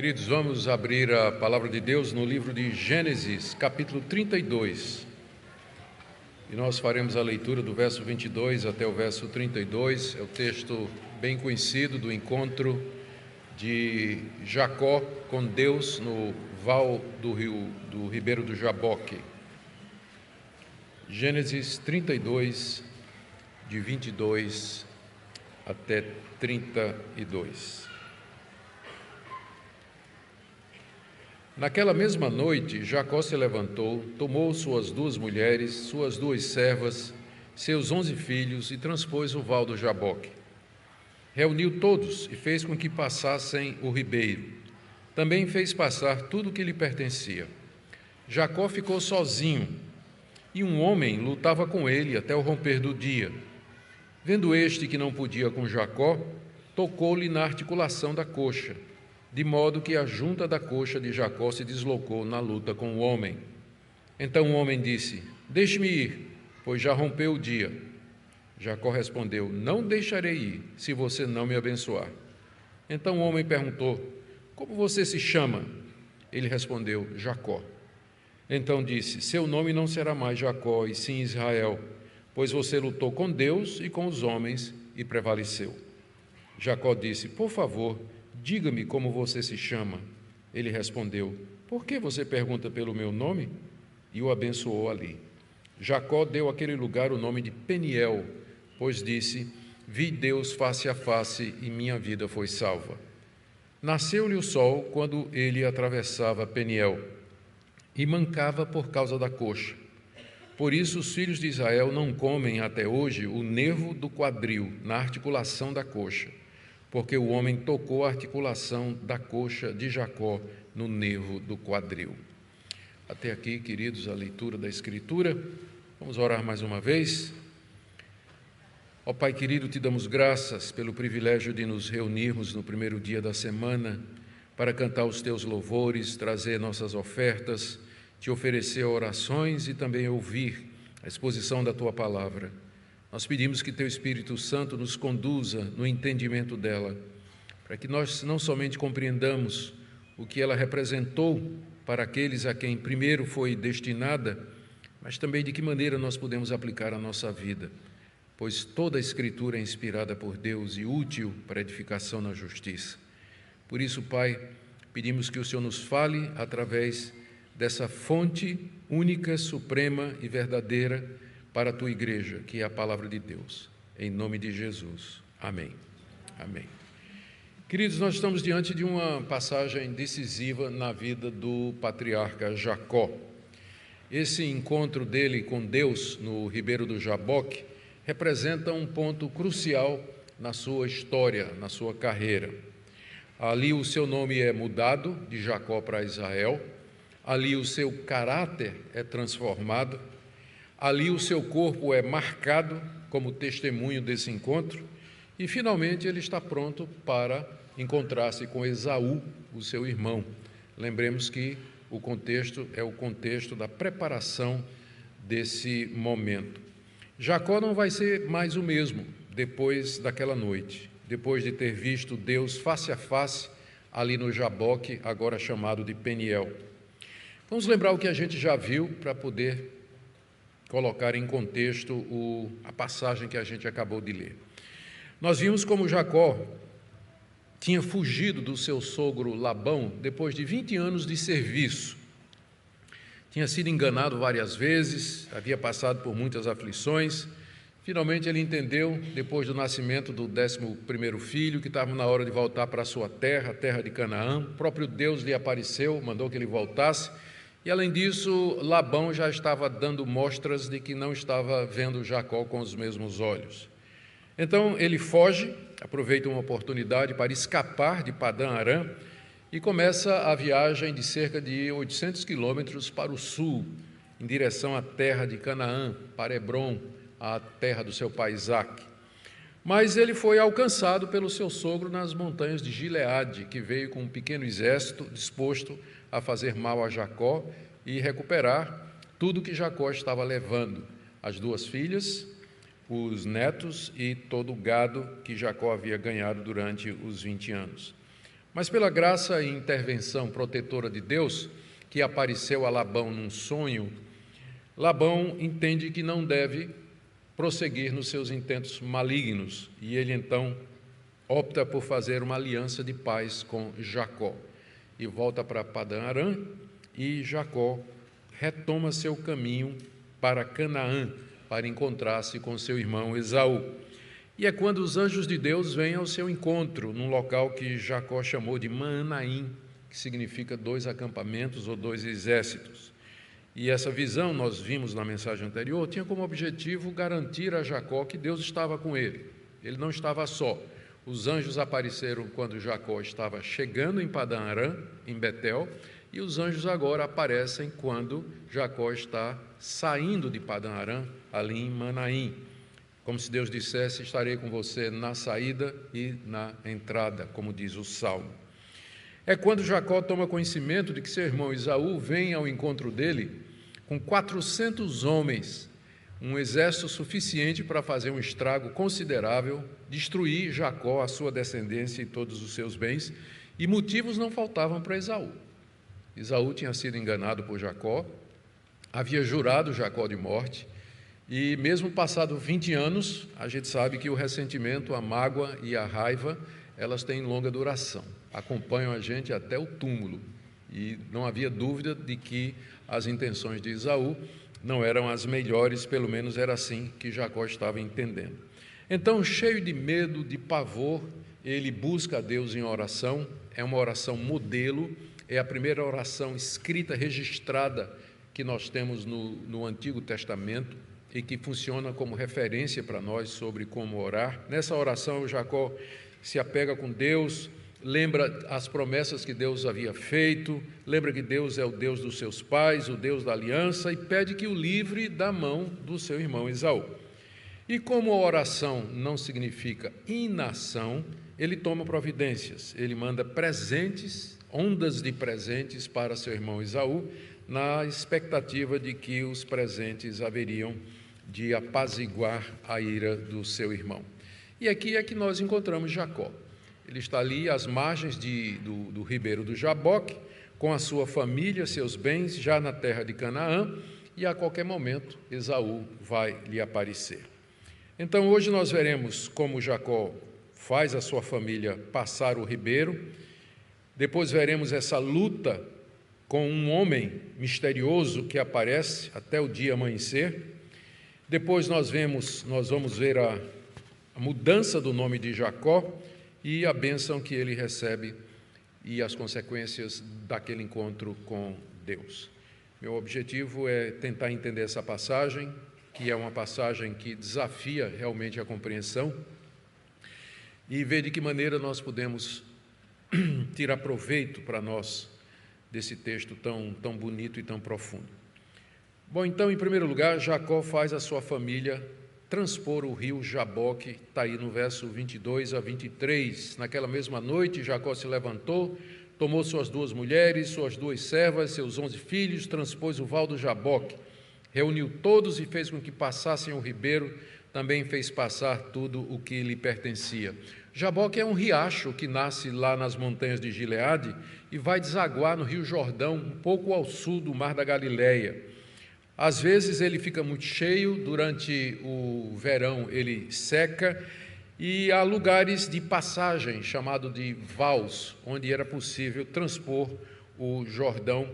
Queridos, vamos abrir a palavra de Deus no livro de Gênesis, capítulo 32. E nós faremos a leitura do verso 22 até o verso 32. É o texto bem conhecido do encontro de Jacó com Deus no val do rio do Ribeiro do Jaboque. Gênesis 32 de 22 até 32. Naquela mesma noite, Jacó se levantou, tomou suas duas mulheres, suas duas servas, seus onze filhos e transpôs o val do Jaboque. Reuniu todos e fez com que passassem o ribeiro. Também fez passar tudo o que lhe pertencia. Jacó ficou sozinho e um homem lutava com ele até o romper do dia. Vendo este que não podia com Jacó, tocou-lhe na articulação da coxa de modo que a junta da coxa de Jacó se deslocou na luta com o homem. Então o homem disse: Deixe-me ir, pois já rompeu o dia. Jacó respondeu: Não deixarei ir, se você não me abençoar. Então o homem perguntou: Como você se chama? Ele respondeu: Jacó. Então disse: Seu nome não será mais Jacó, e sim Israel, pois você lutou com Deus e com os homens e prevaleceu. Jacó disse: Por favor, Diga-me como você se chama. Ele respondeu: Por que você pergunta pelo meu nome? E o abençoou ali. Jacó deu àquele lugar o nome de Peniel, pois disse: Vi Deus face a face e minha vida foi salva. Nasceu-lhe o sol quando ele atravessava Peniel e mancava por causa da coxa. Por isso, os filhos de Israel não comem até hoje o nervo do quadril na articulação da coxa porque o homem tocou a articulação da coxa de Jacó no nervo do quadril. Até aqui, queridos, a leitura da Escritura. Vamos orar mais uma vez. Ó Pai querido, te damos graças pelo privilégio de nos reunirmos no primeiro dia da semana para cantar os teus louvores, trazer nossas ofertas, te oferecer orações e também ouvir a exposição da tua palavra. Nós pedimos que Teu Espírito Santo nos conduza no entendimento dela, para que nós não somente compreendamos o que ela representou para aqueles a quem primeiro foi destinada, mas também de que maneira nós podemos aplicar a nossa vida, pois toda a Escritura é inspirada por Deus e útil para edificação na justiça. Por isso, Pai, pedimos que o Senhor nos fale através dessa fonte única, suprema e verdadeira para a tua igreja, que é a palavra de Deus. Em nome de Jesus. Amém. Amém. Queridos, nós estamos diante de uma passagem decisiva na vida do patriarca Jacó. Esse encontro dele com Deus no Ribeiro do Jaboque representa um ponto crucial na sua história, na sua carreira. Ali o seu nome é mudado de Jacó para Israel, ali o seu caráter é transformado Ali o seu corpo é marcado como testemunho desse encontro e finalmente ele está pronto para encontrar-se com Esaú, o seu irmão. Lembremos que o contexto é o contexto da preparação desse momento. Jacó não vai ser mais o mesmo depois daquela noite, depois de ter visto Deus face a face ali no Jaboque, agora chamado de Peniel. Vamos lembrar o que a gente já viu para poder colocar em contexto o, a passagem que a gente acabou de ler. Nós vimos como Jacó tinha fugido do seu sogro Labão depois de 20 anos de serviço. Tinha sido enganado várias vezes, havia passado por muitas aflições. Finalmente ele entendeu, depois do nascimento do décimo primeiro filho, que estava na hora de voltar para a sua terra, a terra de Canaã. O próprio Deus lhe apareceu, mandou que ele voltasse e além disso, Labão já estava dando mostras de que não estava vendo Jacó com os mesmos olhos. Então ele foge, aproveita uma oportunidade para escapar de Padã Arã e começa a viagem de cerca de 800 quilômetros para o sul, em direção à terra de Canaã, para Hebron, a terra do seu pai Isaac. Mas ele foi alcançado pelo seu sogro nas montanhas de Gileade, que veio com um pequeno exército disposto a fazer mal a Jacó e recuperar tudo que Jacó estava levando: as duas filhas, os netos e todo o gado que Jacó havia ganhado durante os 20 anos. Mas pela graça e intervenção protetora de Deus, que apareceu a Labão num sonho, Labão entende que não deve prosseguir nos seus intentos malignos e ele então opta por fazer uma aliança de paz com Jacó e volta para Padã Arã e Jacó retoma seu caminho para Canaã para encontrar-se com seu irmão Esaú. E é quando os anjos de Deus vêm ao seu encontro, num local que Jacó chamou de Manaim, que significa dois acampamentos ou dois exércitos. E essa visão, nós vimos na mensagem anterior, tinha como objetivo garantir a Jacó que Deus estava com ele. Ele não estava só. Os anjos apareceram quando Jacó estava chegando em Padã Arã, em Betel, e os anjos agora aparecem quando Jacó está saindo de Padã Arã, ali em Manaim. Como se Deus dissesse: Estarei com você na saída e na entrada, como diz o salmo. É quando Jacó toma conhecimento de que seu irmão Isaú vem ao encontro dele com 400 homens, um exército suficiente para fazer um estrago considerável, destruir Jacó, a sua descendência e todos os seus bens, e motivos não faltavam para Esaú. Esaú tinha sido enganado por Jacó, havia jurado Jacó de morte, e mesmo passado 20 anos, a gente sabe que o ressentimento, a mágoa e a raiva, elas têm longa duração, acompanham a gente até o túmulo. E não havia dúvida de que as intenções de Esaú não eram as melhores, pelo menos era assim que Jacó estava entendendo. Então, cheio de medo, de pavor, ele busca a Deus em oração, é uma oração modelo, é a primeira oração escrita, registrada que nós temos no, no Antigo Testamento e que funciona como referência para nós sobre como orar. Nessa oração, Jacó se apega com Deus, lembra as promessas que Deus havia feito, lembra que Deus é o Deus dos seus pais, o Deus da aliança, e pede que o livre da mão do seu irmão Esaú. E como a oração não significa inação, ele toma providências, ele manda presentes, ondas de presentes para seu irmão Esaú, na expectativa de que os presentes haveriam de apaziguar a ira do seu irmão. E aqui é que nós encontramos Jacó. Ele está ali às margens de, do, do ribeiro do Jaboque, com a sua família, seus bens, já na terra de Canaã, e a qualquer momento Esaú vai lhe aparecer. Então hoje nós veremos como Jacó faz a sua família passar o ribeiro, depois veremos essa luta com um homem misterioso que aparece até o dia amanhecer. Depois nós vemos, nós vamos ver a, a mudança do nome de Jacó e a bênção que ele recebe e as consequências daquele encontro com Deus. Meu objetivo é tentar entender essa passagem, que é uma passagem que desafia realmente a compreensão, e ver de que maneira nós podemos tirar proveito para nós desse texto tão, tão bonito e tão profundo. Bom, então, em primeiro lugar, Jacó faz a sua família transpor o rio Jaboque, está aí no verso 22 a 23. Naquela mesma noite, Jacó se levantou, tomou suas duas mulheres, suas duas servas, seus onze filhos, transpôs o val do Jaboque, reuniu todos e fez com que passassem o ribeiro, também fez passar tudo o que lhe pertencia. Jaboque é um riacho que nasce lá nas montanhas de Gileade e vai desaguar no rio Jordão, um pouco ao sul do mar da Galileia. Às vezes ele fica muito cheio, durante o verão ele seca, e há lugares de passagem, chamado de vals, onde era possível transpor o Jordão,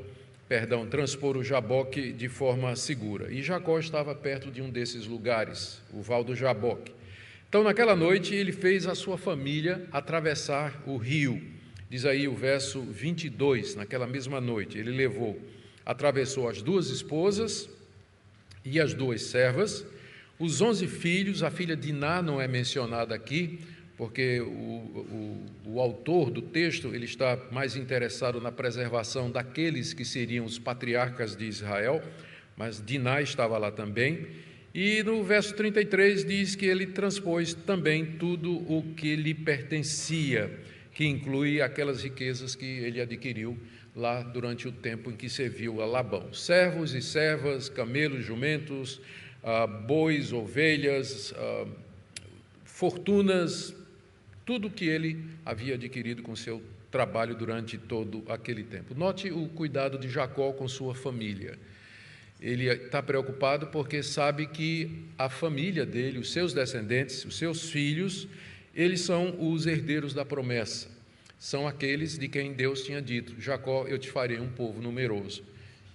perdão, transpor o Jaboque de forma segura. E Jacó estava perto de um desses lugares, o Val do Jaboque. Então, naquela noite, ele fez a sua família atravessar o rio. Diz aí o verso 22, naquela mesma noite, ele levou, atravessou as duas esposas, e as duas servas, os onze filhos, a filha de Iná não é mencionada aqui, porque o, o, o, autor do texto ele está mais interessado na preservação daqueles que seriam os patriarcas de Israel, mas Diná estava lá também. E no verso 33 diz que ele transpôs também tudo o que lhe pertencia, que inclui aquelas riquezas que ele adquiriu lá durante o tempo em que serviu a Labão. Servos e servas, camelos, jumentos, ah, bois, ovelhas, ah, fortunas, tudo que ele havia adquirido com seu trabalho durante todo aquele tempo. Note o cuidado de Jacó com sua família. Ele está preocupado porque sabe que a família dele, os seus descendentes, os seus filhos, eles são os herdeiros da promessa. São aqueles de quem Deus tinha dito: Jacó, eu te farei um povo numeroso.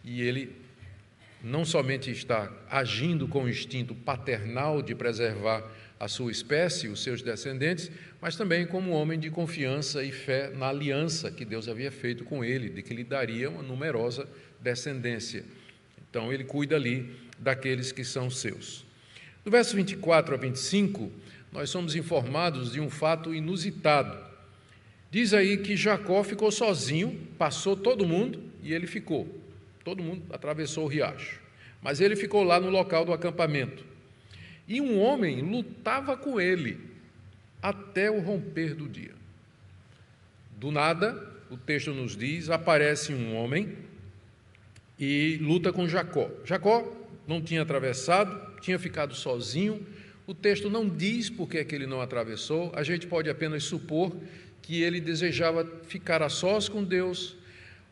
E ele não somente está agindo com o instinto paternal de preservar a sua espécie, os seus descendentes, mas também como homem de confiança e fé na aliança que Deus havia feito com ele, de que lhe daria uma numerosa descendência. Então ele cuida ali daqueles que são seus. No verso 24 a 25, nós somos informados de um fato inusitado. Diz aí que Jacó ficou sozinho, passou todo mundo e ele ficou. Todo mundo atravessou o riacho. Mas ele ficou lá no local do acampamento. E um homem lutava com ele até o romper do dia. Do nada, o texto nos diz: aparece um homem e luta com Jacó. Jacó não tinha atravessado, tinha ficado sozinho. O texto não diz por que, é que ele não atravessou, a gente pode apenas supor que ele desejava ficar a sós com Deus,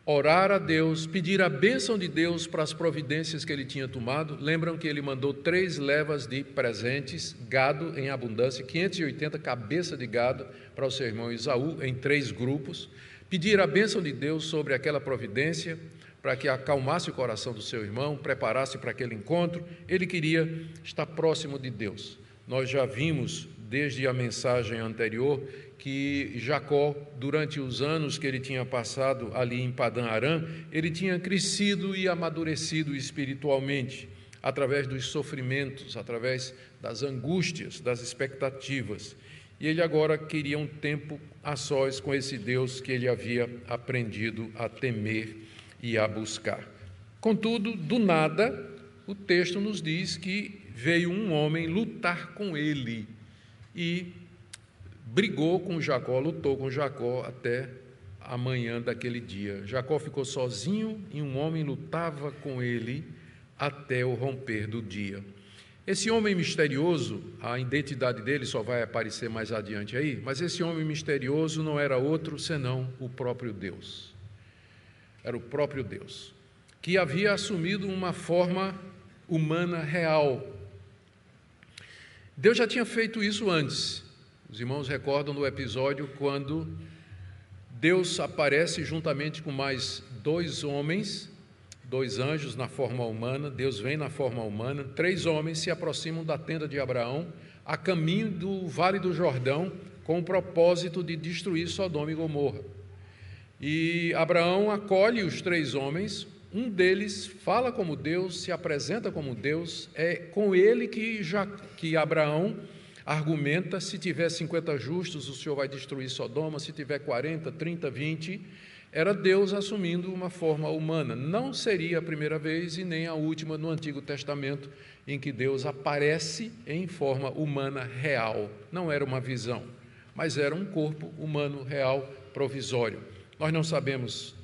orar a Deus, pedir a bênção de Deus para as providências que ele tinha tomado. Lembram que ele mandou três levas de presentes, gado em abundância, 580 cabeças de gado para o seu irmão Isaú, em três grupos. Pedir a bênção de Deus sobre aquela providência, para que acalmasse o coração do seu irmão, preparasse para aquele encontro. Ele queria estar próximo de Deus. Nós já vimos desde a mensagem anterior que Jacó, durante os anos que ele tinha passado ali em Padã Arã, ele tinha crescido e amadurecido espiritualmente, através dos sofrimentos, através das angústias, das expectativas. E ele agora queria um tempo a sós com esse Deus que ele havia aprendido a temer e a buscar. Contudo, do nada, o texto nos diz que veio um homem lutar com ele e brigou com Jacó, lutou com Jacó até a manhã daquele dia. Jacó ficou sozinho e um homem lutava com ele até o romper do dia. Esse homem misterioso, a identidade dele só vai aparecer mais adiante aí, mas esse homem misterioso não era outro senão o próprio Deus. Era o próprio Deus, que havia assumido uma forma humana real. Deus já tinha feito isso antes. Os irmãos recordam do episódio quando Deus aparece juntamente com mais dois homens, dois anjos na forma humana, Deus vem na forma humana, três homens se aproximam da tenda de Abraão a caminho do Vale do Jordão com o propósito de destruir Sodoma e Gomorra. E Abraão acolhe os três homens, um deles fala como Deus, se apresenta como Deus, é com ele que, já, que Abraão argumenta: se tiver 50 justos, o Senhor vai destruir Sodoma, se tiver 40, 30, 20. Era Deus assumindo uma forma humana. Não seria a primeira vez e nem a última no Antigo Testamento em que Deus aparece em forma humana real. Não era uma visão, mas era um corpo humano real provisório. Nós não sabemos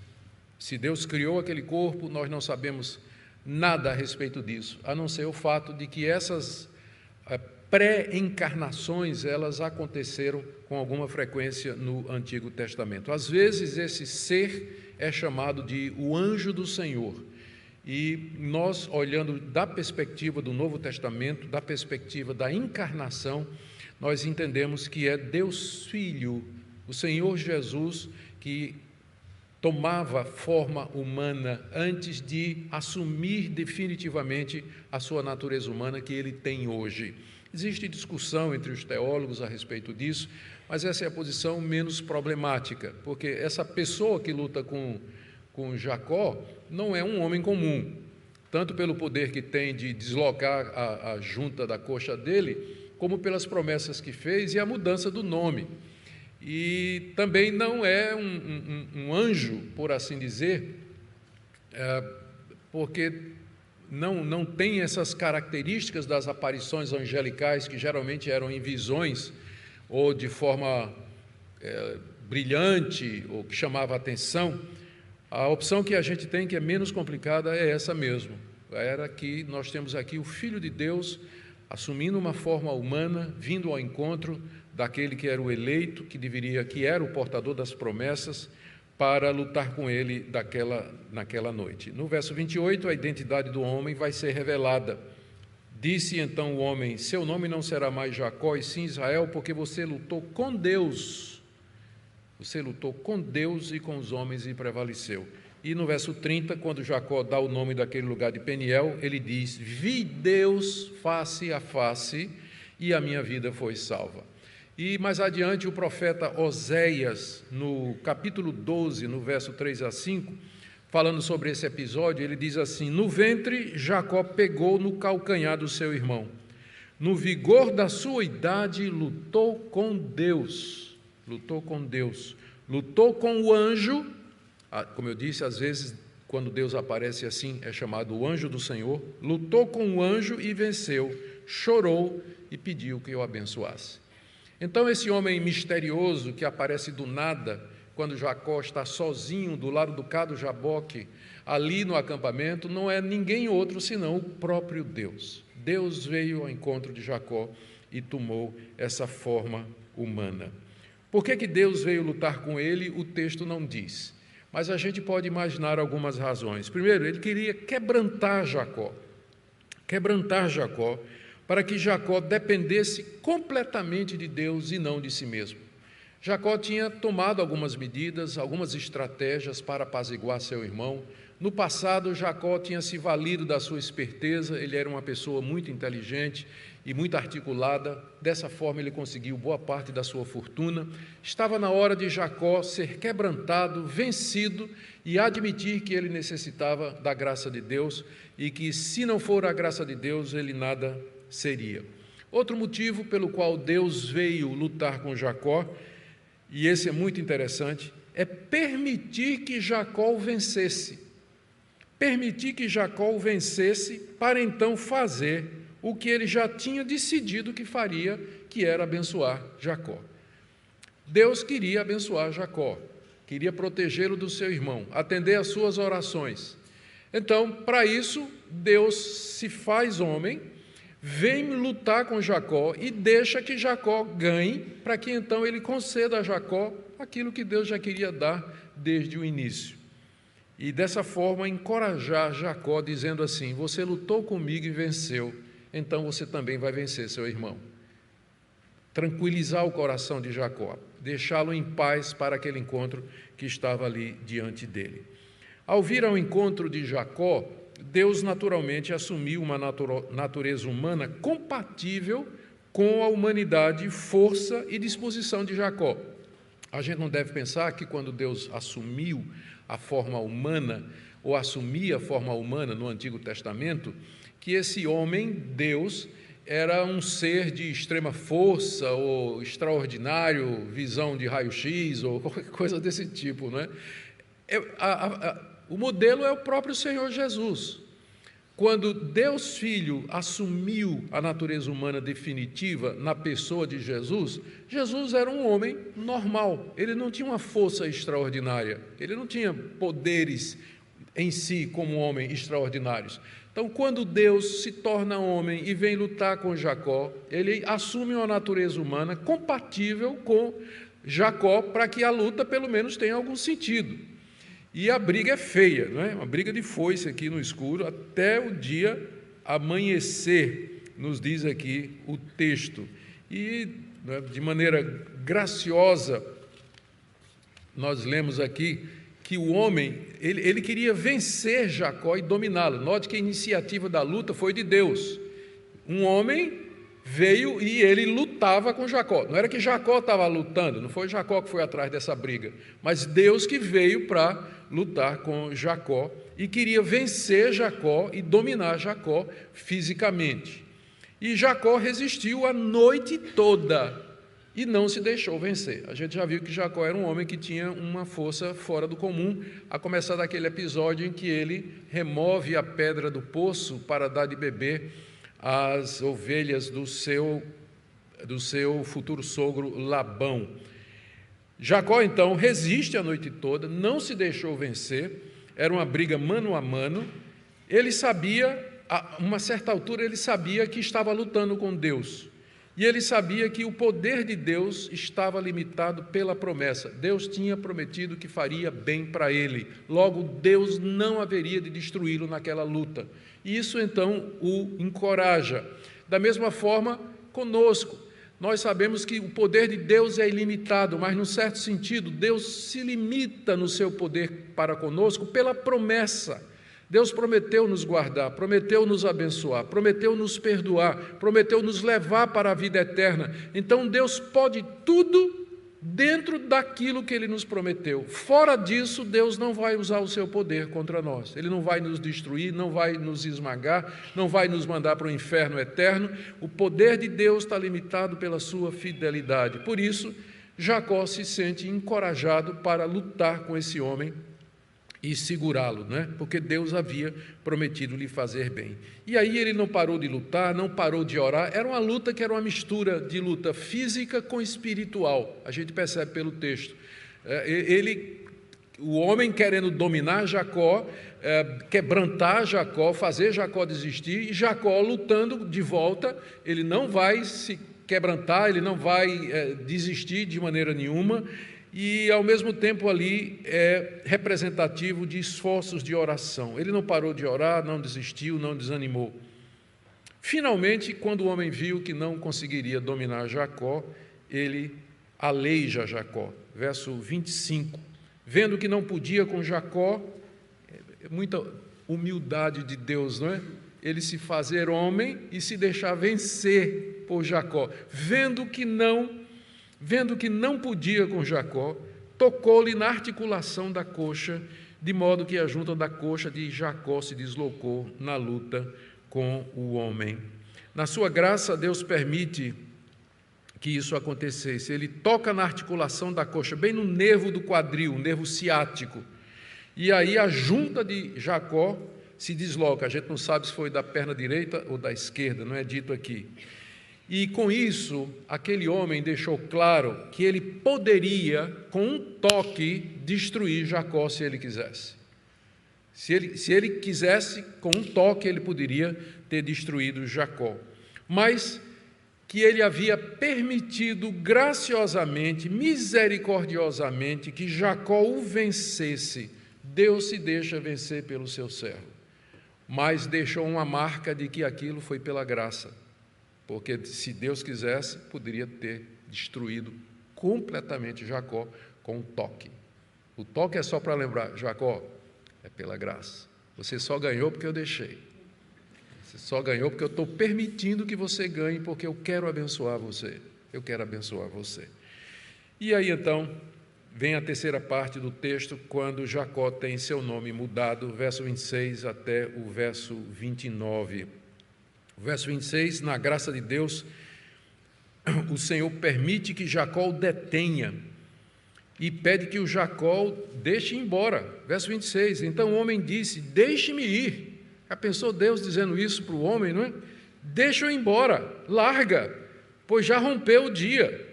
se Deus criou aquele corpo, nós não sabemos nada a respeito disso, a não ser o fato de que essas eh, pré-encarnações, elas aconteceram com alguma frequência no Antigo Testamento. Às vezes esse ser é chamado de o anjo do Senhor. E nós, olhando da perspectiva do Novo Testamento, da perspectiva da encarnação, nós entendemos que é Deus Filho, o Senhor Jesus, que tomava forma humana antes de assumir definitivamente a sua natureza humana que ele tem hoje. Existe discussão entre os teólogos a respeito disso, mas essa é a posição menos problemática, porque essa pessoa que luta com, com Jacó não é um homem comum, tanto pelo poder que tem de deslocar a, a junta da coxa dele, como pelas promessas que fez e a mudança do nome. E também não é um, um, um anjo, por assim dizer, é, porque não, não tem essas características das aparições angelicais, que geralmente eram em visões ou de forma é, brilhante ou que chamava atenção, a opção que a gente tem, que é menos complicada, é essa mesmo. Era que nós temos aqui o Filho de Deus assumindo uma forma humana, vindo ao encontro daquele que era o eleito, que deveria, que era o portador das promessas, para lutar com ele daquela, naquela noite. No verso 28, a identidade do homem vai ser revelada. Disse então o homem: Seu nome não será mais Jacó, e sim Israel, porque você lutou com Deus. Você lutou com Deus e com os homens e prevaleceu. E no verso 30, quando Jacó dá o nome daquele lugar de Peniel, ele diz: Vi Deus face a face e a minha vida foi salva. E mais adiante, o profeta Oséias, no capítulo 12, no verso 3 a 5, falando sobre esse episódio, ele diz assim: No ventre, Jacó pegou no calcanhar do seu irmão. No vigor da sua idade, lutou com Deus. Lutou com Deus. Lutou com o anjo ah, como eu disse, às vezes, quando Deus aparece assim, é chamado o anjo do Senhor, lutou com o anjo e venceu, chorou e pediu que eu abençoasse. Então, esse homem misterioso que aparece do nada, quando Jacó está sozinho do lado do cado Jaboque, ali no acampamento, não é ninguém outro senão o próprio Deus. Deus veio ao encontro de Jacó e tomou essa forma humana. Por que, que Deus veio lutar com ele? O texto não diz. Mas a gente pode imaginar algumas razões. Primeiro, ele queria quebrantar Jacó. Quebrantar Jacó, para que Jacó dependesse completamente de Deus e não de si mesmo. Jacó tinha tomado algumas medidas, algumas estratégias para apaziguar seu irmão. No passado, Jacó tinha se valido da sua esperteza, ele era uma pessoa muito inteligente e muito articulada, dessa forma ele conseguiu boa parte da sua fortuna. Estava na hora de Jacó ser quebrantado, vencido e admitir que ele necessitava da graça de Deus e que, se não for a graça de Deus, ele nada seria. Outro motivo pelo qual Deus veio lutar com Jacó, e esse é muito interessante, é permitir que Jacó vencesse. Permitir que Jacó vencesse para então fazer o que ele já tinha decidido que faria, que era abençoar Jacó. Deus queria abençoar Jacó, queria protegê-lo do seu irmão, atender às suas orações. Então, para isso, Deus se faz homem, vem lutar com Jacó e deixa que Jacó ganhe, para que então ele conceda a Jacó aquilo que Deus já queria dar desde o início. E dessa forma encorajar Jacó, dizendo assim: Você lutou comigo e venceu então você também vai vencer seu irmão. Tranquilizar o coração de Jacó, deixá-lo em paz para aquele encontro que estava ali diante dele. Ao vir ao encontro de Jacó, Deus naturalmente assumiu uma natureza humana compatível com a humanidade, força e disposição de Jacó. A gente não deve pensar que quando Deus assumiu a forma humana, ou assumia a forma humana no Antigo Testamento, que esse homem, Deus, era um ser de extrema força ou extraordinário, visão de raio-x ou qualquer coisa desse tipo. Não é? é a, a, o modelo é o próprio Senhor Jesus. Quando Deus Filho assumiu a natureza humana definitiva na pessoa de Jesus, Jesus era um homem normal, ele não tinha uma força extraordinária, ele não tinha poderes em si como homem extraordinários. Então, quando Deus se torna homem e vem lutar com Jacó, ele assume uma natureza humana compatível com Jacó para que a luta pelo menos tenha algum sentido. E a briga é feia, não é? Uma briga de foice aqui no escuro até o dia amanhecer, nos diz aqui o texto. E né, de maneira graciosa, nós lemos aqui que o homem, ele, ele queria vencer Jacó e dominá-lo. Note que a iniciativa da luta foi de Deus. Um homem veio e ele lutava com Jacó. Não era que Jacó estava lutando, não foi Jacó que foi atrás dessa briga, mas Deus que veio para lutar com Jacó e queria vencer Jacó e dominar Jacó fisicamente. E Jacó resistiu a noite toda e não se deixou vencer. A gente já viu que Jacó era um homem que tinha uma força fora do comum, a começar daquele episódio em que ele remove a pedra do poço para dar de beber às ovelhas do seu, do seu futuro sogro Labão. Jacó então resiste a noite toda, não se deixou vencer, era uma briga mano a mano. Ele sabia, a uma certa altura, ele sabia que estava lutando com Deus E ele sabia que o poder de Deus estava limitado pela promessa. Deus tinha prometido que faria bem para ele. Logo, Deus não haveria de destruí-lo naquela luta. E isso então o encoraja. Da mesma forma, conosco. Nós sabemos que o poder de Deus é ilimitado, mas, num certo sentido, Deus se limita no seu poder para conosco pela promessa. Deus prometeu nos guardar, prometeu nos abençoar, prometeu nos perdoar, prometeu nos levar para a vida eterna. Então Deus pode tudo dentro daquilo que ele nos prometeu. Fora disso, Deus não vai usar o seu poder contra nós. Ele não vai nos destruir, não vai nos esmagar, não vai nos mandar para o inferno eterno. O poder de Deus está limitado pela sua fidelidade. Por isso, Jacó se sente encorajado para lutar com esse homem e segurá-lo, né? porque Deus havia prometido lhe fazer bem. E aí ele não parou de lutar, não parou de orar, era uma luta que era uma mistura de luta física com espiritual, a gente percebe pelo texto. É, ele, o homem querendo dominar Jacó, é, quebrantar Jacó, fazer Jacó desistir, e Jacó lutando de volta, ele não vai se quebrantar, ele não vai é, desistir de maneira nenhuma, e, ao mesmo tempo, ali é representativo de esforços de oração. Ele não parou de orar, não desistiu, não desanimou. Finalmente, quando o homem viu que não conseguiria dominar Jacó, ele aleija Jacó. Verso 25. Vendo que não podia com Jacó, é muita humildade de Deus, não é? Ele se fazer homem e se deixar vencer por Jacó. Vendo que não Vendo que não podia com Jacó, tocou-lhe na articulação da coxa, de modo que a junta da coxa de Jacó se deslocou na luta com o homem. Na sua graça, Deus permite que isso acontecesse. Ele toca na articulação da coxa, bem no nervo do quadril, o nervo ciático. E aí a junta de Jacó se desloca. A gente não sabe se foi da perna direita ou da esquerda, não é dito aqui. E com isso, aquele homem deixou claro que ele poderia, com um toque, destruir Jacó se ele quisesse. Se ele, se ele quisesse, com um toque, ele poderia ter destruído Jacó. Mas que ele havia permitido graciosamente, misericordiosamente, que Jacó o vencesse. Deus se deixa vencer pelo seu servo, mas deixou uma marca de que aquilo foi pela graça porque se Deus quisesse, poderia ter destruído completamente Jacó com um toque. O toque é só para lembrar: Jacó, é pela graça. Você só ganhou porque eu deixei. Você só ganhou porque eu estou permitindo que você ganhe, porque eu quero abençoar você. Eu quero abençoar você. E aí então, vem a terceira parte do texto, quando Jacó tem seu nome mudado, verso 26 até o verso 29. Verso 26, na graça de Deus, o Senhor permite que Jacó o detenha e pede que o Jacó deixe embora. Verso 26, então o homem disse: Deixe-me ir. Já pensou Deus dizendo isso para o homem, não é? Deixa-o embora, larga, pois já rompeu o dia.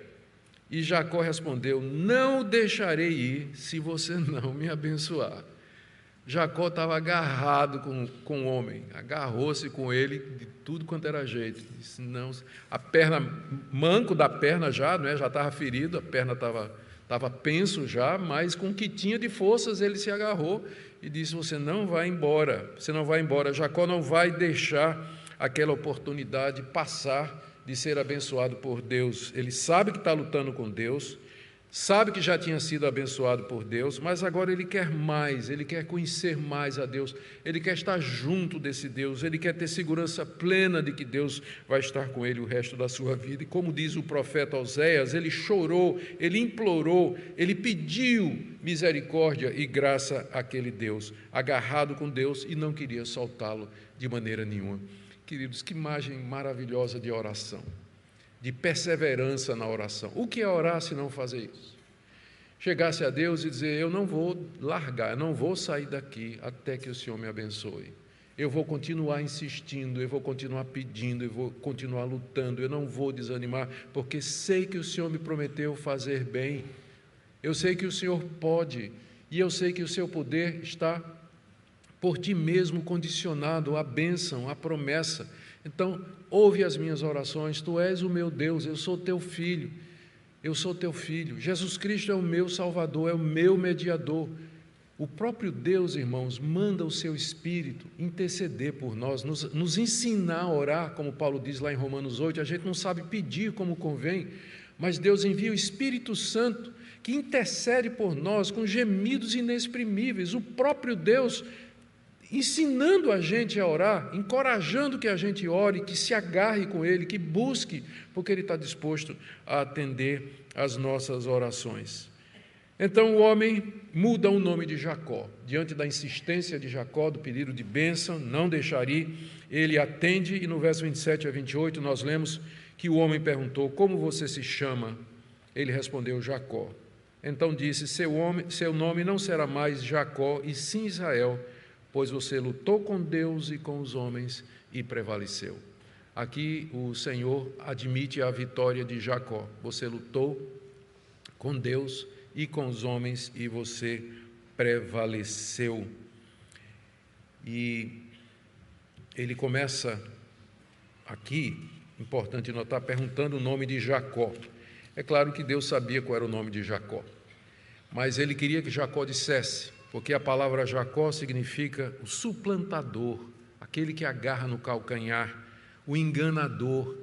E Jacó respondeu: Não deixarei ir se você não me abençoar. Jacó estava agarrado com, com o homem, agarrou-se com ele de tudo quanto era jeito. Disse, não, a perna, manco da perna já, não é? já estava ferido, a perna estava, estava penso já, mas com o que tinha de forças ele se agarrou e disse: Você não vai embora, você não vai embora. Jacó não vai deixar aquela oportunidade passar de ser abençoado por Deus. Ele sabe que está lutando com Deus, sabe que já tinha sido abençoado por Deus, mas agora ele quer mais, ele quer conhecer mais a Deus, ele quer estar junto desse Deus, ele quer ter segurança plena de que Deus vai estar com ele o resto da sua vida. E como diz o profeta Oséias, ele chorou, ele implorou, ele pediu misericórdia e graça àquele Deus, agarrado com Deus e não queria soltá-lo de maneira nenhuma. Queridos, que imagem maravilhosa de oração de perseverança na oração. O que é orar se não fazer isso? Chegasse a Deus e dizer: Eu não vou largar, eu não vou sair daqui até que o Senhor me abençoe. Eu vou continuar insistindo, eu vou continuar pedindo, eu vou continuar lutando, eu não vou desanimar, porque sei que o Senhor me prometeu fazer bem. Eu sei que o Senhor pode, e eu sei que o seu poder está por ti mesmo condicionado à bênção, à promessa Então, ouve as minhas orações, tu és o meu Deus, eu sou teu filho, eu sou teu filho. Jesus Cristo é o meu Salvador, é o meu mediador. O próprio Deus, irmãos, manda o seu Espírito interceder por nós, nos, nos, ensinar a orar, como Paulo diz lá em Romanos 8. A gente não sabe pedir como convém, mas Deus envia o Espírito Santo que intercede por nós com gemidos inexprimíveis. O próprio Deus ensinando a gente a orar, encorajando que a gente ore, que se agarre com Ele, que busque, porque Ele está disposto a atender as nossas orações. Então o homem muda o nome de Jacó. Diante da insistência de Jacó, do pedido de bênção, não deixaria, ele atende, e no verso 27 a 28 nós lemos que o homem perguntou: Como você se chama? Ele respondeu: Jacó. Então disse: Seu, homem, seu nome não será mais Jacó, e sim Israel pois você lutou com Deus e com os homens e prevaleceu. Aqui o Senhor admite a vitória de Jacó. Você lutou com Deus e com os homens e você prevaleceu. E ele começa aqui, importante notar, perguntando o nome de Jacó. É claro que Deus sabia qual era o nome de Jacó, mas ele queria que Jacó dissesse: porque a palavra Jacó significa o suplantador, aquele que agarra no calcanhar, o enganador.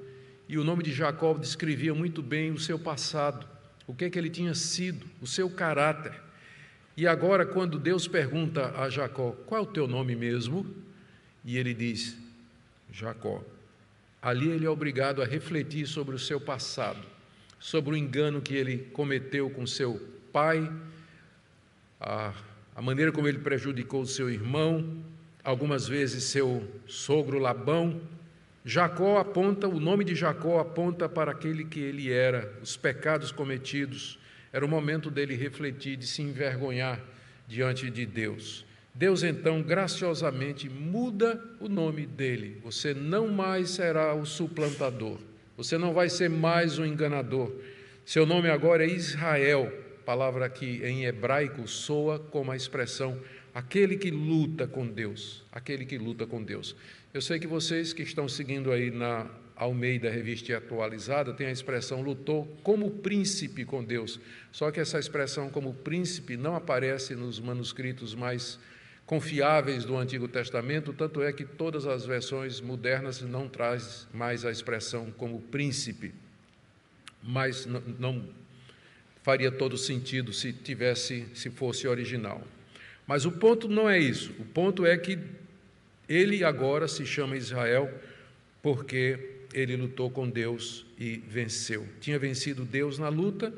E o nome de Jacó descrevia muito bem o seu passado, o que é que ele tinha sido, o seu caráter. E agora, quando Deus pergunta a Jacó: Qual é o teu nome mesmo? E ele diz: Jacó. Ali ele é obrigado a refletir sobre o seu passado, sobre o engano que ele cometeu com seu pai, a a maneira como ele prejudicou seu irmão, algumas vezes seu sogro Labão. Jacó aponta, o nome de Jacó aponta para aquele que ele era, os pecados cometidos. Era o momento dele refletir, de se envergonhar diante de Deus. Deus então graciosamente muda o nome dele. Você não mais será o suplantador. Você não vai ser mais o enganador. Seu nome agora é Israel, palavra que em hebraico soa como a expressão aquele que luta com Deus, aquele que luta com Deus. Eu sei que vocês que estão seguindo aí na Almeida Revista Atualizada tem a expressão lutou como príncipe com Deus. Só que essa expressão como príncipe não aparece nos manuscritos mais confiáveis do Antigo Testamento, tanto é que todas as versões modernas não traz mais a expressão como príncipe. Mas não, não faria todo sentido se tivesse, se fosse original. Mas o ponto não é isso. O ponto é que ele agora se chama Israel porque ele lutou com Deus e venceu. Tinha vencido Deus na luta,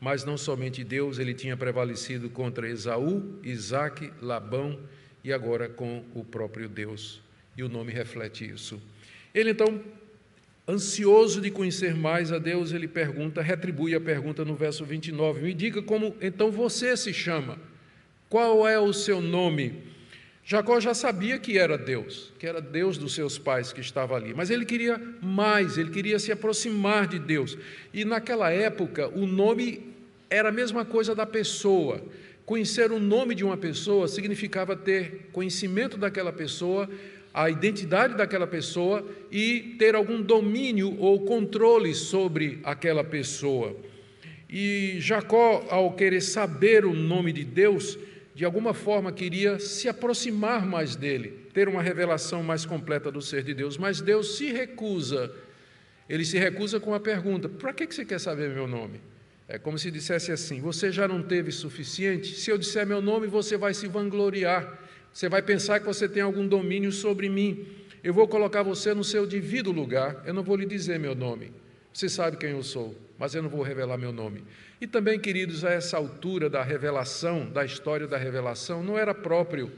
mas não somente Deus, ele tinha prevalecido contra Esaú, Isaac, Labão e agora com o próprio Deus. E o nome reflete isso. Ele então Ansioso de conhecer mais a Deus, ele pergunta, retribui a pergunta no verso 29. Me diga como então você se chama. Qual é o seu nome? Jacó já sabia que era Deus, que era Deus dos seus pais que estava ali, mas ele queria mais, ele queria se aproximar de Deus. E naquela época, o nome era a mesma coisa da pessoa. Conhecer o nome de uma pessoa significava ter conhecimento daquela pessoa, a identidade daquela pessoa e ter algum domínio ou controle sobre aquela pessoa. E Jacó, ao querer saber o nome de Deus, de alguma forma queria se aproximar mais dele, ter uma revelação mais completa do ser de Deus, mas Deus se recusa. Ele se recusa com a pergunta: para que você quer saber meu nome? É como se dissesse assim: Você já não teve suficiente? Se eu disser meu nome, você vai se vangloriar. Você vai pensar que você tem algum domínio sobre mim. Eu vou colocar você no seu devido lugar. Eu não vou lhe dizer meu nome. Você sabe quem eu sou, mas eu não vou revelar meu nome. E também, queridos, a essa altura da revelação, da história da revelação, não era próprio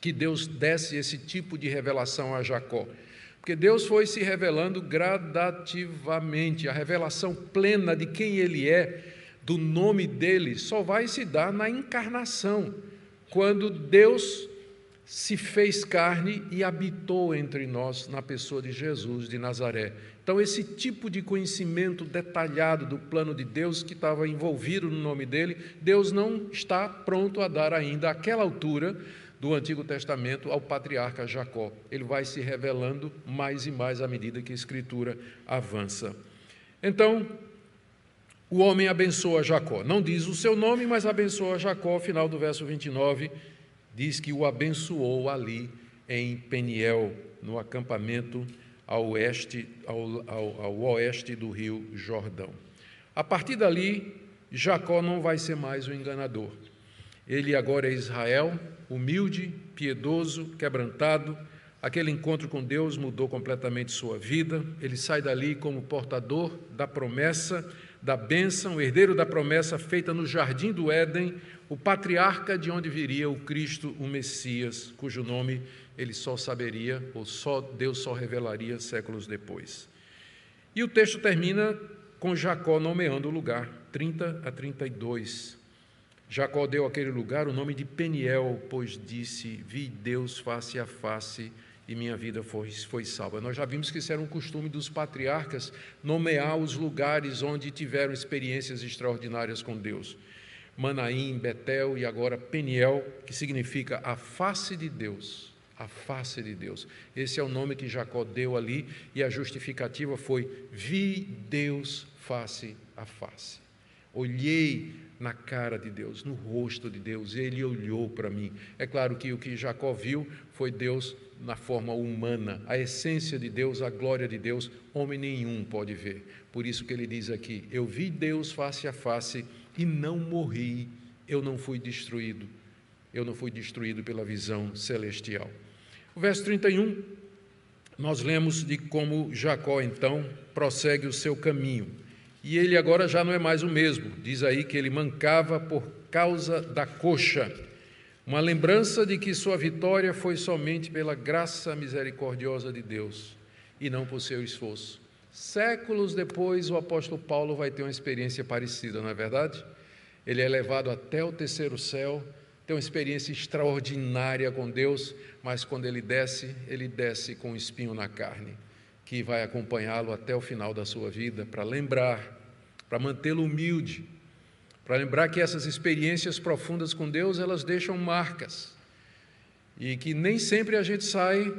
que Deus desse esse tipo de revelação a Jacó. Porque Deus foi se revelando gradativamente. A revelação plena de quem Ele é, do nome dele, só vai se dar na encarnação quando Deus se fez carne e habitou entre nós na pessoa de Jesus de Nazaré. Então, esse tipo de conhecimento detalhado do plano de Deus que estava envolvido no nome dele, Deus não está pronto a dar ainda àquela altura do Antigo Testamento ao patriarca Jacó. Ele vai se revelando mais e mais à medida que a Escritura avança. Então, o homem abençoa Jacó. Não diz o seu nome, mas abençoa Jacó, final do verso 29 diz que o abençoou ali em Peniel, no acampamento ao oeste, ao, ao, ao oeste do rio Jordão. A partir dali, Jacó não vai ser mais o enganador. Ele agora é Israel, humilde, piedoso, quebrantado. Aquele encontro com Deus mudou completamente sua vida. Ele sai dali como portador da promessa, da bênção, herdeiro da promessa feita no jardim do Éden, o patriarca de onde viria o Cristo, o Messias, cujo nome ele só saberia, ou só Deus só revelaria séculos depois. E o texto termina com Jacó nomeando o lugar, 30 a 32. Jacó deu àquele lugar o nome de Peniel, pois disse: Vi Deus face a face e minha vida foi, foi salva. Nós já vimos que isso era um costume dos patriarcas nomear os lugares onde tiveram experiências extraordinárias com Deus. Manaim, Betel e agora Peniel, que significa a face de Deus. A face de Deus. Esse é o nome que Jacó deu ali e a justificativa foi: vi Deus face a face. Olhei na cara de Deus, no rosto de Deus, ele olhou para mim. É claro que o que Jacó viu foi Deus na forma humana, a essência de Deus, a glória de Deus, homem nenhum pode ver. Por isso que ele diz aqui: Eu vi Deus face a face e não morri, eu não fui destruído, eu não fui destruído pela visão celestial. O verso 31, nós lemos de como Jacó então prossegue o seu caminho. E ele agora já não é mais o mesmo, diz aí que ele mancava por causa da coxa. Uma lembrança de que sua vitória foi somente pela graça misericordiosa de Deus e não por seu esforço. Séculos depois, o apóstolo Paulo vai ter uma experiência parecida, não é verdade? Ele é levado até o terceiro céu, tem uma experiência extraordinária com Deus, mas quando ele desce, ele desce com um espinho na carne, que vai acompanhá-lo até o final da sua vida, para lembrar, para mantê-lo humilde, para lembrar que essas experiências profundas com Deus, elas deixam marcas, e que nem sempre a gente sai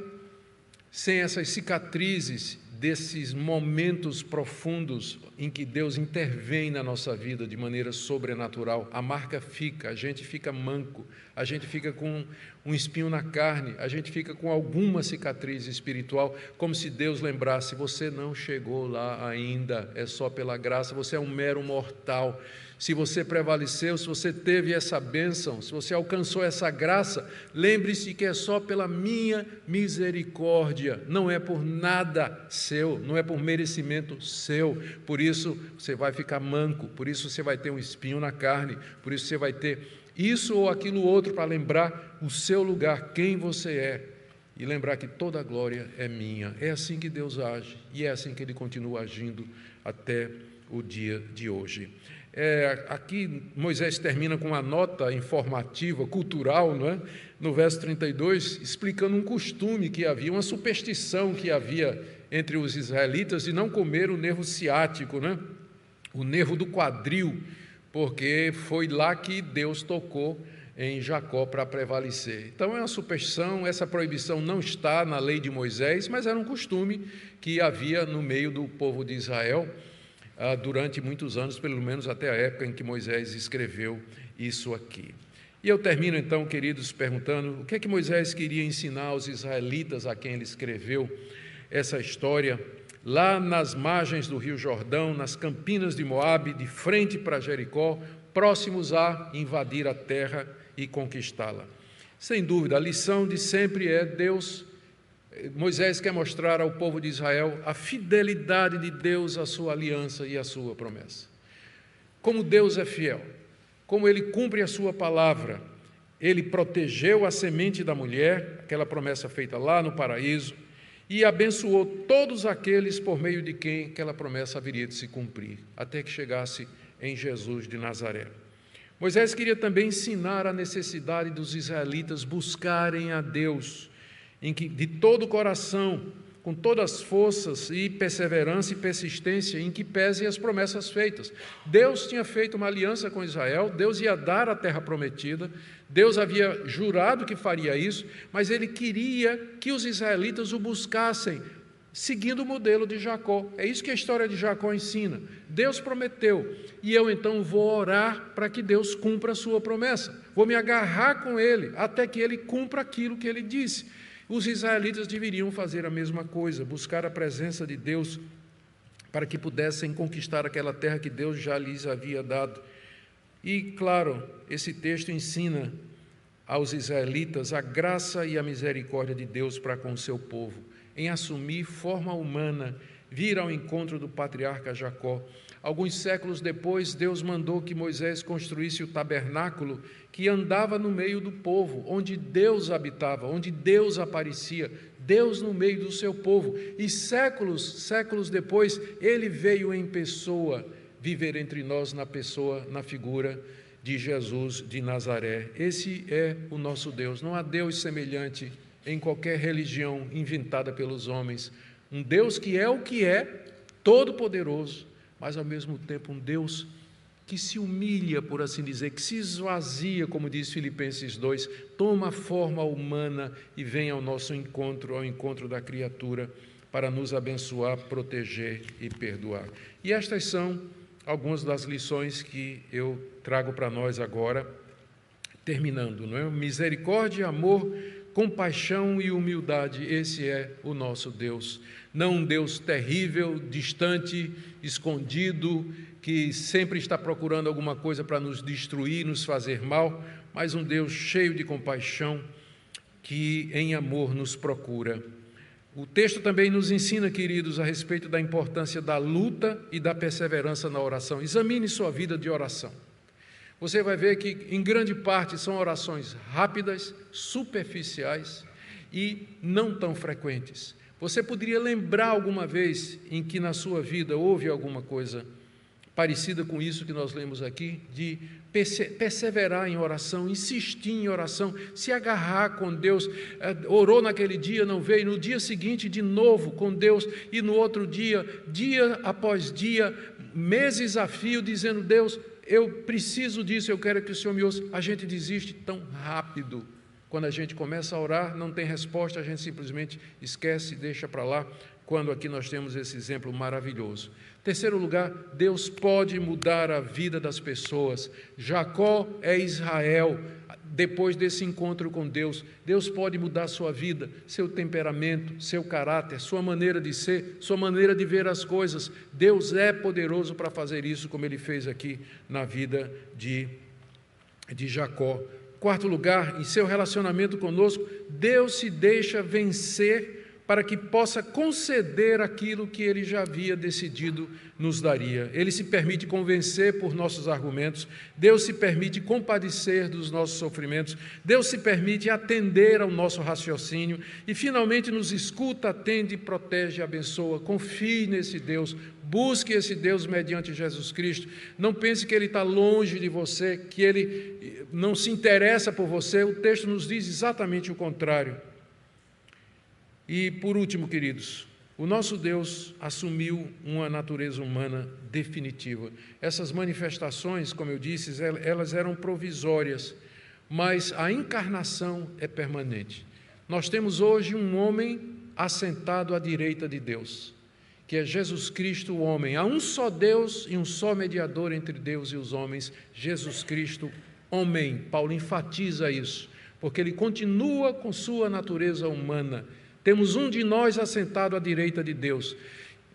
sem essas cicatrizes desses momentos profundos em que Deus intervém na nossa vida de maneira sobrenatural, a marca fica, a gente fica manco, a gente fica com um espinho na carne, a gente fica com alguma cicatriz espiritual, como se Deus lembrasse: você não chegou lá ainda, é só pela graça, você é um mero mortal se você prevaleceu, se você teve essa bênção, se você alcançou essa graça, lembre-se que é só pela minha misericórdia, não é por nada seu, não é por merecimento seu. Por isso você vai ficar manco, por isso você vai ter um espinho na carne, por isso você vai ter isso ou aquilo outro para lembrar o seu lugar, quem você é. E lembrar que toda a glória é minha. É assim que Deus age e é assim que Ele continua agindo até o dia de hoje. É, aqui Moisés termina com uma nota informativa, cultural, não é? no verso 32, explicando um costume que havia, uma superstição que havia entre os israelitas de não comer o nervo ciático, né? o nervo do quadril, porque foi lá que Deus tocou em Jacó para prevalecer. Então é uma superstição, essa proibição não está na lei de Moisés, mas era um costume que havia no meio do povo de Israel durante muitos anos, pelo menos até a época em que Moisés escreveu isso aqui. E eu termino então, queridos, perguntando o que é que Moisés queria ensinar aos israelitas a quem ele escreveu essa história, lá nas margens do Rio Jordão, nas campinas de Moabe, de frente para Jericó, próximos a invadir a terra e conquistá-la. Sem dúvida, a lição de sempre é Deus Moisés quer mostrar ao povo de Israel a fidelidade de Deus à sua aliança e à sua promessa. Como Deus é fiel, como ele cumpre a sua palavra, ele protegeu a semente da mulher, aquela promessa feita lá no paraíso, e abençoou todos aqueles por meio de quem aquela promessa haveria de se cumprir, até que chegasse em Jesus de Nazaré. Moisés queria também ensinar a necessidade dos israelitas buscarem a Deus em que, de todo o coração, com todas as forças e perseverança e persistência em que pesem as promessas feitas. Deus tinha feito uma aliança com Israel, Deus ia dar a terra prometida, Deus havia jurado que faria isso, mas ele queria que os israelitas o buscassem, seguindo o modelo de Jacó. É isso que a história de Jacó ensina. Deus prometeu, e eu então vou orar para que Deus cumpra a sua promessa. Vou me agarrar com ele até que ele cumpra aquilo que ele disse. Os israelitas deveriam fazer a mesma coisa, buscar a presença de Deus para que pudessem conquistar aquela terra que Deus já lhes havia dado. E, claro, esse texto ensina aos israelitas a graça e a misericórdia de Deus para com o seu povo, em assumir forma humana, vir ao encontro do patriarca Jacó. Alguns séculos depois, Deus mandou que Moisés construísse o tabernáculo que andava no meio do povo, onde Deus habitava, onde Deus aparecia, Deus no meio do seu povo. E séculos, séculos depois, ele veio em pessoa viver entre nós na pessoa, na figura de Jesus de Nazaré. Esse é o nosso Deus. Não há Deus semelhante em qualquer religião inventada pelos homens. Um Deus que é o que é, todo-poderoso, mas ao mesmo tempo um Deus que se humilha, por assim dizer, que se esvazia, como diz Filipenses 2, toma forma humana e vem ao nosso encontro, ao encontro da criatura, para nos abençoar, proteger e perdoar. E estas são algumas das lições que eu trago para nós agora, terminando, não é? Misericórdia, amor, compaixão e humildade, esse é o nosso Deus. Não um Deus terrível, distante, escondido, que sempre está procurando alguma coisa para nos destruir, nos fazer mal, mas um Deus cheio de compaixão, que em amor nos procura. O texto também nos ensina, queridos, a respeito da importância da luta e da perseverança na oração. Examine sua vida de oração. Você vai ver que, em grande parte, são orações rápidas, superficiais e não tão frequentes. Você poderia lembrar alguma vez em que na sua vida houve alguma coisa parecida com isso que nós lemos aqui, de perseverar em oração, insistir em oração, se agarrar com Deus. É, orou naquele dia, não veio, no dia seguinte, de novo com Deus, e no outro dia, dia após dia, meses a fio, dizendo: Deus, eu preciso disso, eu quero que o Senhor me ouça. A gente desiste tão rápido. Quando a gente começa a orar, não tem resposta, a gente simplesmente esquece, deixa para lá, quando aqui nós temos esse exemplo maravilhoso. Terceiro lugar, Deus pode mudar a vida das pessoas. Jacó é Israel. Depois desse encontro com Deus, Deus pode mudar sua vida, seu temperamento, seu caráter, sua maneira de ser, sua maneira de ver as coisas. Deus é poderoso para fazer isso, como ele fez aqui na vida de, de Jacó. Quarto lugar, em seu relacionamento conosco, Deus se deixa vencer para que possa conceder aquilo que ele já havia decidido nos daria. Ele se permite convencer por nossos argumentos, Deus se permite compadecer dos nossos sofrimentos, Deus se permite atender ao nosso raciocínio e finalmente nos escuta, atende, protege, abençoa. Confie nesse Deus, busque esse Deus mediante Jesus Cristo. Não pense que ele está longe de você, que ele não se interessa por você. O texto nos diz exatamente o contrário. E por último, queridos, o nosso Deus assumiu uma natureza humana definitiva. Essas manifestações, como eu disse, elas eram provisórias, mas a encarnação é permanente. Nós temos hoje um homem assentado à direita de Deus, que é Jesus Cristo, o homem. Há um só Deus e um só mediador entre Deus e os homens, Jesus Cristo, homem. Paulo enfatiza isso, porque ele continua com sua natureza humana temos um de nós assentado à direita de Deus.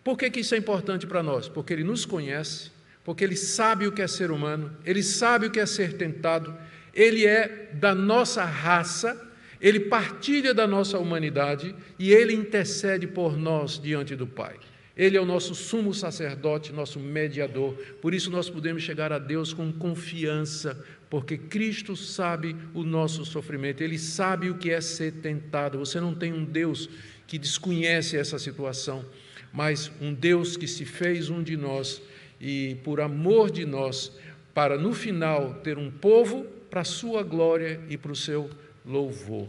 Por que, que isso é importante para nós? Porque Ele nos conhece, porque Ele sabe o que é ser humano, Ele sabe o que é ser tentado, Ele é da nossa raça, Ele partilha da nossa humanidade e Ele intercede por nós diante do Pai. Ele é o nosso sumo sacerdote, nosso mediador. Por isso nós podemos chegar a Deus com confiança, porque Cristo sabe o nosso sofrimento, Ele sabe o que é ser tentado. Você não tem um Deus que desconhece essa situação, mas um Deus que se fez um de nós e, por amor de nós, para no final ter um povo para a sua glória e para o seu louvor.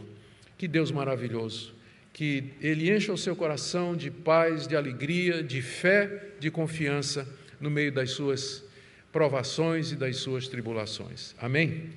Que Deus maravilhoso, que Ele encha o seu coração de paz, de alegria, de fé, de confiança no meio das suas provações e das suas tribulações. Amém?